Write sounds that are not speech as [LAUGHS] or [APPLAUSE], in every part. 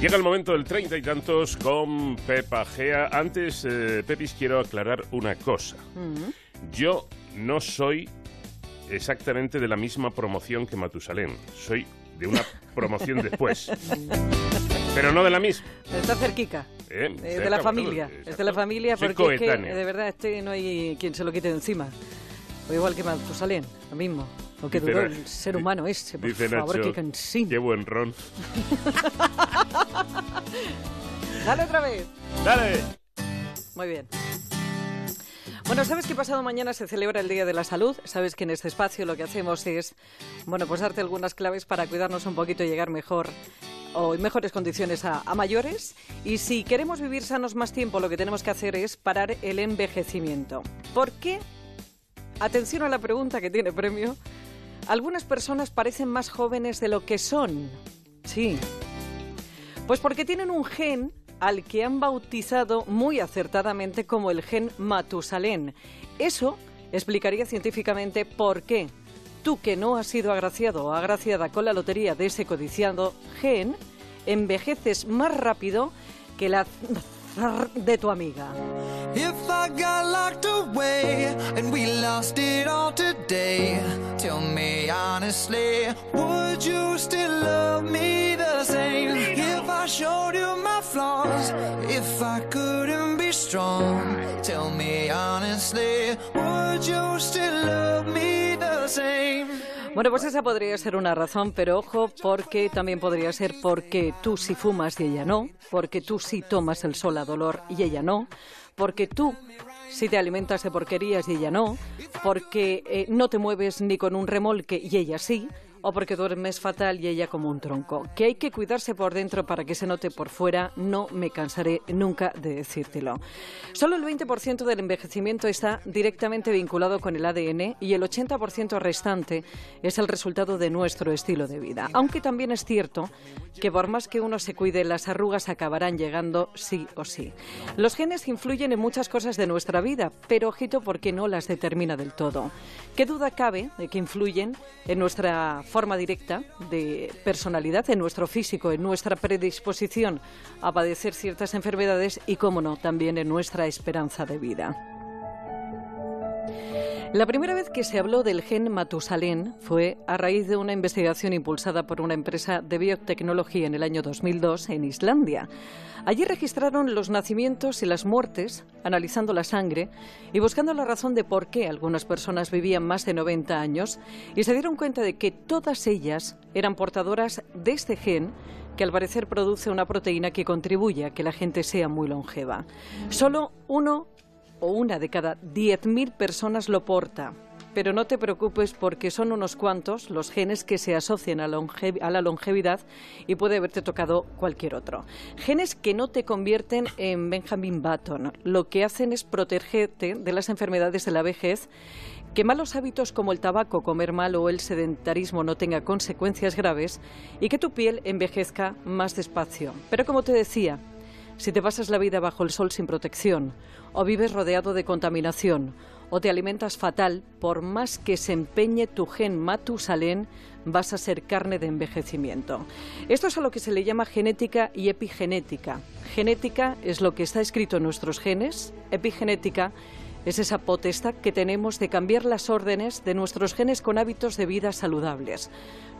Llega el momento del treinta y tantos con Pepa Gea. Antes, eh, Pepis, quiero aclarar una cosa. Yo no soy exactamente de la misma promoción que Matusalén. Soy de una promoción [LAUGHS] después. Pero no de la misma. Está cerquica. Eh, Eh, de cerca, la bueno, familia. exacto. Es de la familia Soy porque es que, de verdad este no hay quien se lo quite de encima. O igual que Matusalén, lo mismo. Lo que duró el ser humano ese, por Dice favor, Nacho, qué cansino. Qué buen ron. [LAUGHS] [LAUGHS] Dale otra vez. ¡Dale! Muy bien. Bueno, ¿sabes que pasado mañana se celebra el Día de la Salud? Sabes que en este espacio lo que hacemos es, bueno, pues darte algunas claves para cuidarnos un poquito y llegar mejor o en mejores condiciones a, a mayores. Y si queremos vivir sanos más tiempo, lo que tenemos que hacer es parar el envejecimiento. ¿Por qué? Atención a la pregunta que tiene premio. Algunas personas parecen más jóvenes de lo que son. Sí. Pues porque tienen un gen al que han bautizado muy acertadamente como el gen Matusalén. Eso explicaría científicamente por qué tú que no has sido agraciado o agraciada con la lotería de ese codiciado gen, envejeces más rápido que la de tu amiga. Bueno, pues esa podría ser una razón, pero ojo, porque también podría ser porque tú sí fumas y ella no, porque tú sí tomas el sol a dolor y ella no, porque tú sí te alimentas de porquerías y ella no, porque eh, no te mueves ni con un remolque y ella sí, o porque duermes fatal y ella como un tronco. Que hay que cuidarse por dentro para que se note por fuera, no me cansaré nunca de decírtelo. Solo el 20% del envejecimiento está directamente vinculado con el ADN y el 80% restante es el resultado de nuestro estilo de vida. Aunque también es cierto que por más que uno se cuide, las arrugas acabarán llegando sí o sí. Los genes influyen en muchas cosas de nuestra vida, pero ojito porque no las determina del todo. ¿Qué duda cabe de que influyen en nuestra forma directa de personalidad, en nuestro físico, en nuestra predisposición a padecer ciertas enfermedades y, cómo no, también en nuestra esperanza de vida? La primera vez que se habló del gen Matusalén fue a raíz de una investigación impulsada por una empresa de biotecnología en el año 2002 en Islandia. Allí registraron los nacimientos y las muertes, analizando la sangre y buscando la razón de por qué algunas personas vivían más de 90 años y se dieron cuenta de que todas ellas eran portadoras de este gen que al parecer produce una proteína que contribuye a que la gente sea muy longeva. Solo uno o una de cada 10.000 personas lo porta. Pero no te preocupes porque son unos cuantos los genes que se asocian a, la longevidad y puede haberte tocado cualquier otro. Genes que no te convierten en Benjamin Button. Lo que hacen es protegerte de las enfermedades de la vejez, que malos hábitos como el tabaco, comer mal o el sedentarismo no tenga consecuencias graves y que tu piel envejezca más despacio. Pero como te decía, si te pasas la vida bajo el sol sin protección, o vives rodeado de contaminación, o te alimentas fatal, por más que se empeñe tu gen Matusalén, vas a ser carne de envejecimiento. Esto es a lo que se le llama genética y epigenética. Genética es lo que está escrito en nuestros genes, epigenética es esa potestad que tenemos de cambiar las órdenes de nuestros genes con hábitos de vida saludables.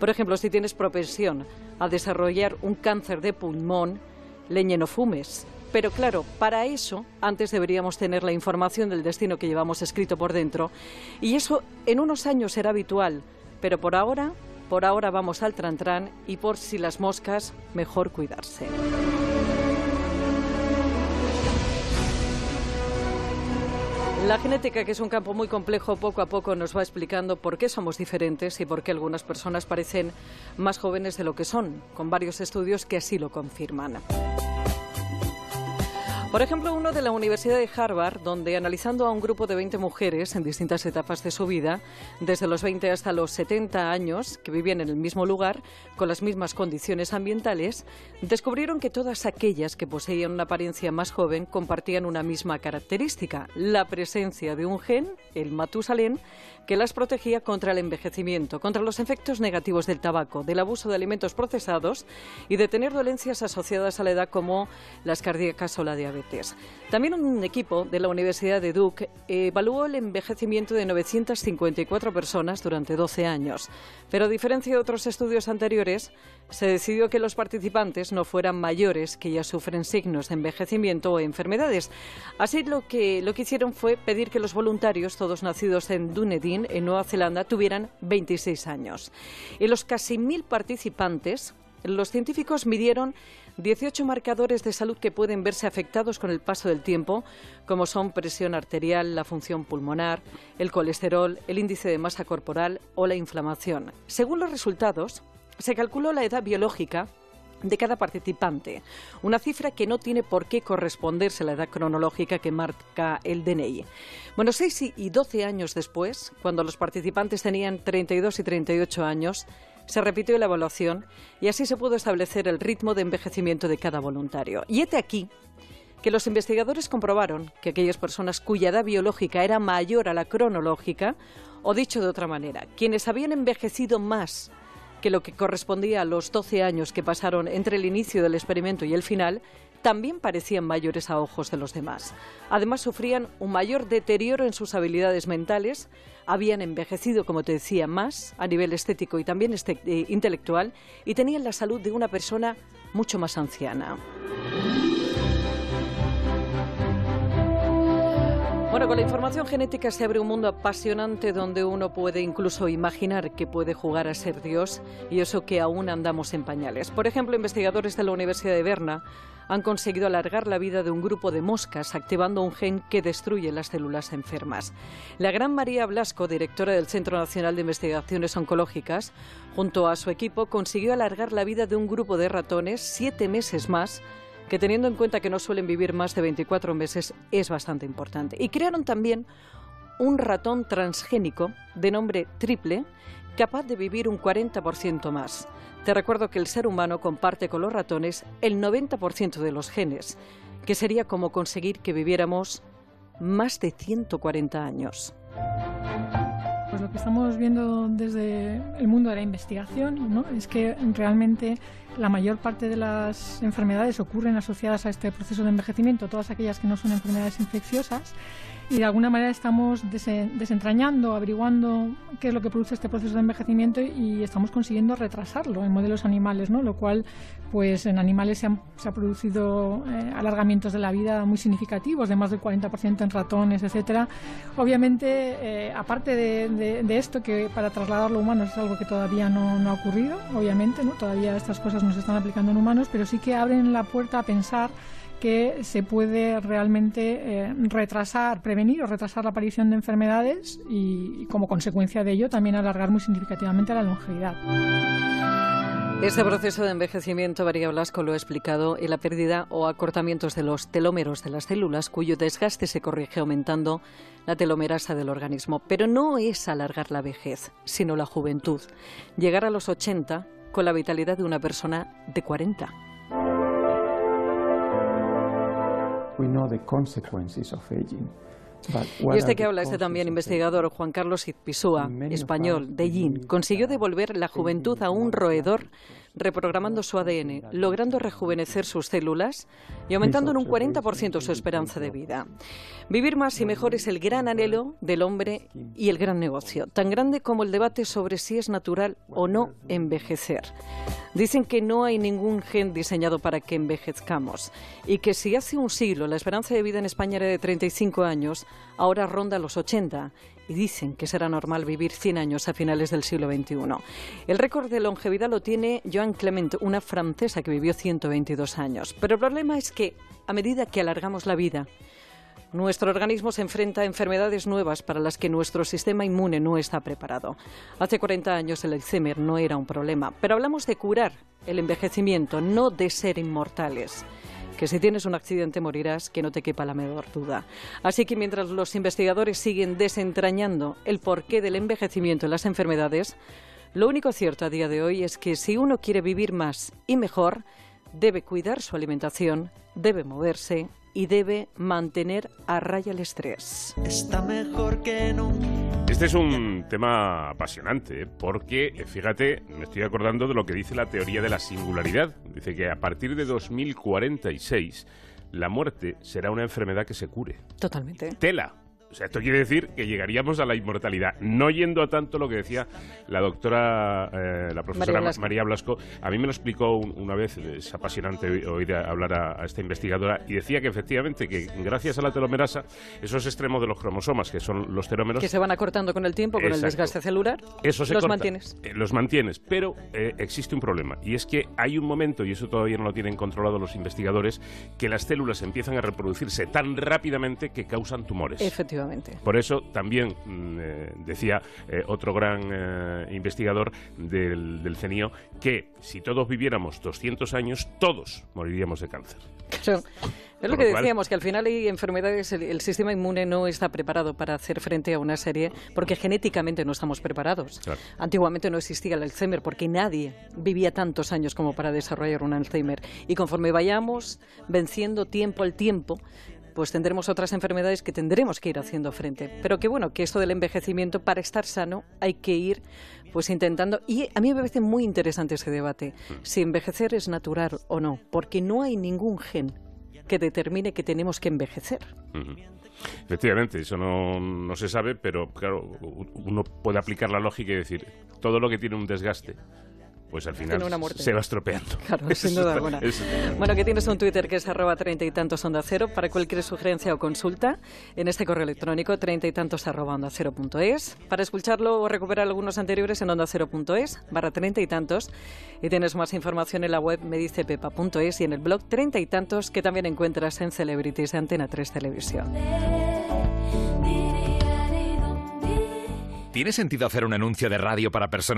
Por ejemplo, si tienes propensión a desarrollar un cáncer de pulmón, leñe no fumes. Pero claro, para eso antes deberíamos tener la información del destino que llevamos escrito por dentro y eso en unos años será habitual, pero por ahora, por ahora vamos al trantrán y por si las moscas, mejor cuidarse. La genética, que es un campo muy complejo, poco a poco nos va explicando por qué somos diferentes y por qué algunas personas parecen más jóvenes de lo que son, con varios estudios que así lo confirman. Por ejemplo, uno de la Universidad de Harvard, donde analizando a un grupo de 20 mujeres en distintas etapas de su vida, desde los 20 hasta los 70 años, que vivían en el mismo lugar, con las mismas condiciones ambientales, descubrieron que todas aquellas que poseían una apariencia más joven compartían una misma característica, la presencia de un gen, el Matusalén, que las protegía contra el envejecimiento, contra los efectos negativos del tabaco, del abuso de alimentos procesados y de tener dolencias asociadas a la edad como las cardíacas o la diabetes. También un equipo de la Universidad de Duke evaluó el envejecimiento de 954 personas durante 12 años, pero a diferencia de otros estudios anteriores, se decidió que los participantes no fueran mayores que ya sufren signos de envejecimiento o enfermedades. Así lo que, lo que hicieron fue pedir que los voluntarios, todos nacidos en Dunedin, en Nueva Zelanda, tuvieran 26 años. Y los casi mil participantes, los científicos midieron 18 marcadores de salud que pueden verse afectados con el paso del tiempo, como son presión arterial, la función pulmonar, el colesterol, el índice de masa corporal o la inflamación. Según los resultados, se calculó la edad biológica de cada participante, una cifra que no tiene por qué corresponderse a la edad cronológica que marca el DNI. Bueno, 6 y 12 años después, cuando los participantes tenían 32 y 38 años, se repitió la evaluación y así se pudo establecer el ritmo de envejecimiento de cada voluntario. Y este aquí que los investigadores comprobaron que aquellas personas cuya edad biológica era mayor a la cronológica, o dicho de otra manera, quienes habían envejecido más que lo que correspondía a los 12 años que pasaron entre el inicio del experimento y el final, también parecían mayores a ojos de los demás. Además, sufrían un mayor deterioro en sus habilidades mentales, habían envejecido, como te decía, más a nivel estético y también este, eh, intelectual, y tenían la salud de una persona mucho más anciana. Bueno, con la información genética se abre un mundo apasionante donde uno puede incluso imaginar que puede jugar a ser Dios y eso que aún andamos en pañales. Por ejemplo, investigadores de la Universidad de Berna han conseguido alargar la vida de un grupo de moscas activando un gen que destruye las células enfermas. La gran María Blasco, directora del Centro Nacional de Investigaciones Oncológicas, junto a su equipo consiguió alargar la vida de un grupo de ratones siete meses más que teniendo en cuenta que no suelen vivir más de 24 meses es bastante importante. Y crearon también un ratón transgénico de nombre triple capaz de vivir un 40% más. Te recuerdo que el ser humano comparte con los ratones el 90% de los genes, que sería como conseguir que viviéramos más de 140 años. Pues lo que estamos viendo desde el mundo de la investigación ¿no? es que realmente la mayor parte de las enfermedades ocurren asociadas a este proceso de envejecimiento, todas aquellas que no son enfermedades infecciosas, y de alguna manera estamos desentrañando, averiguando qué es lo que produce este proceso de envejecimiento y estamos consiguiendo retrasarlo en modelos animales, ¿no? lo cual pues en animales se, han, ha producido eh, alargamientos de la vida muy significativos, de más del 40% en ratones, etcétera. Obviamente, eh, aparte de, esto, que para trasladarlo a humanos es algo que todavía no, no ha ocurrido, obviamente, ¿no? todavía estas cosas no se están aplicando en humanos, pero sí que abren la puerta a pensar que se puede realmente eh, retrasar, prevenir o retrasar la aparición de enfermedades y, como consecuencia de ello también alargar muy significativamente la longevidad. Este proceso de envejecimiento, María Blasco lo ha explicado, en la pérdida o acortamientos de los telómeros de las células, cuyo desgaste se corrige aumentando la telomerasa del organismo. Pero no es alargar la vejez, sino la juventud. Llegar a los 80 con la vitalidad de una persona de 40. Y este que habla, este también investigador, Juan Carlos Izpisúa, español, de Yin, consiguió devolver la juventud a un roedor reprogramando su ADN, logrando rejuvenecer sus células y aumentando en un 40% su esperanza de vida. Vivir más y mejor es el gran anhelo del hombre y el gran negocio, tan grande como el debate sobre si es natural o no envejecer. Dicen que no hay ningún gen diseñado para que envejezcamos y que si hace un siglo la esperanza de vida en España era de 35 años, ahora ronda los 80 y dicen que será normal vivir 100 años a finales del siglo XXI. El récord de longevidad lo tiene Joan Clement, una francesa que vivió 122 años. Pero el problema es que a medida que alargamos la vida, nuestro organismo se enfrenta a enfermedades nuevas para las que nuestro sistema inmune no está preparado. Hace 40 años el Alzheimer no era un problema, pero hablamos de curar el envejecimiento, no de ser inmortales. Que si tienes un accidente morirás, que no te quepa la menor duda. Así que mientras los investigadores siguen desentrañando el porqué del envejecimiento en las enfermedades, lo único cierto a día de hoy es que si uno quiere vivir más y mejor, debe cuidar su alimentación, debe moverse y debe mantener a raya el estrés. Está mejor que nunca. Este es un tema apasionante, ¿eh? porque, eh, fíjate, me estoy acordando de lo que dice la teoría de la singularidad. Dice que a partir de 2046 la muerte será una enfermedad que se cure. Totalmente. Tela. O sea, esto quiere decir que llegaríamos a la inmortalidad, no yendo a tanto lo que decía la doctora, eh, la profesora María María Blasco. A mí me lo explicó un- una vez, es apasionante oí- oír a- hablar a, a esta investigadora, y decía que efectivamente que gracias a la telomerasa, esos extremos de los cromosomas, que son los telómeros, Que se van acortando con el tiempo, con el desgaste celular, eso se los corta. mantienes. Eh, los mantienes, pero eh, existe un problema y es que hay un momento, y eso todavía no lo tienen controlado los investigadores, que las células empiezan a reproducirse tan rápidamente que causan tumores. Efectivamente. Por eso también mm, eh, decía eh, otro gran eh, investigador del, del CENIO que si todos viviéramos 200 años, todos moriríamos de cáncer. Es lo que decíamos, que al final hay enfermedades, el, el sistema inmune no está preparado para hacer frente a una serie, porque genéticamente no estamos preparados. Claro. Antiguamente no existía el Alzheimer, porque nadie vivía tantos años como para desarrollar un Alzheimer. Y conforme vayamos venciendo tiempo al tiempo, pues tendremos otras enfermedades que tendremos que ir haciendo frente. Pero que bueno, que esto del envejecimiento, para estar sano, hay que ir pues intentando. Y a mí me parece muy interesante ese debate, si envejecer es natural o no, porque no hay ningún gen que determine que tenemos que envejecer. Efectivamente, eso no, no se sabe, pero claro, uno puede aplicar la lógica y decir, todo lo que tiene un desgaste, pues al final una se va estropeando. [LAUGHS] Claro, sin duda alguna. Bueno, que tienes un Twitter que es arroba treinta y tantos onda cero para cualquier sugerencia o consulta en este correo electrónico treinta y tantos arroba onda cero punto es. Para escucharlo o recuperar algunos anteriores en onda cero punto es barra treinta y tantos. Y tienes más información en la web medicepepa.es y en el blog treinta y tantos que también encuentras en Celebrities de Antena 3 Televisión. ¿Tiene sentido hacer un anuncio de radio para personas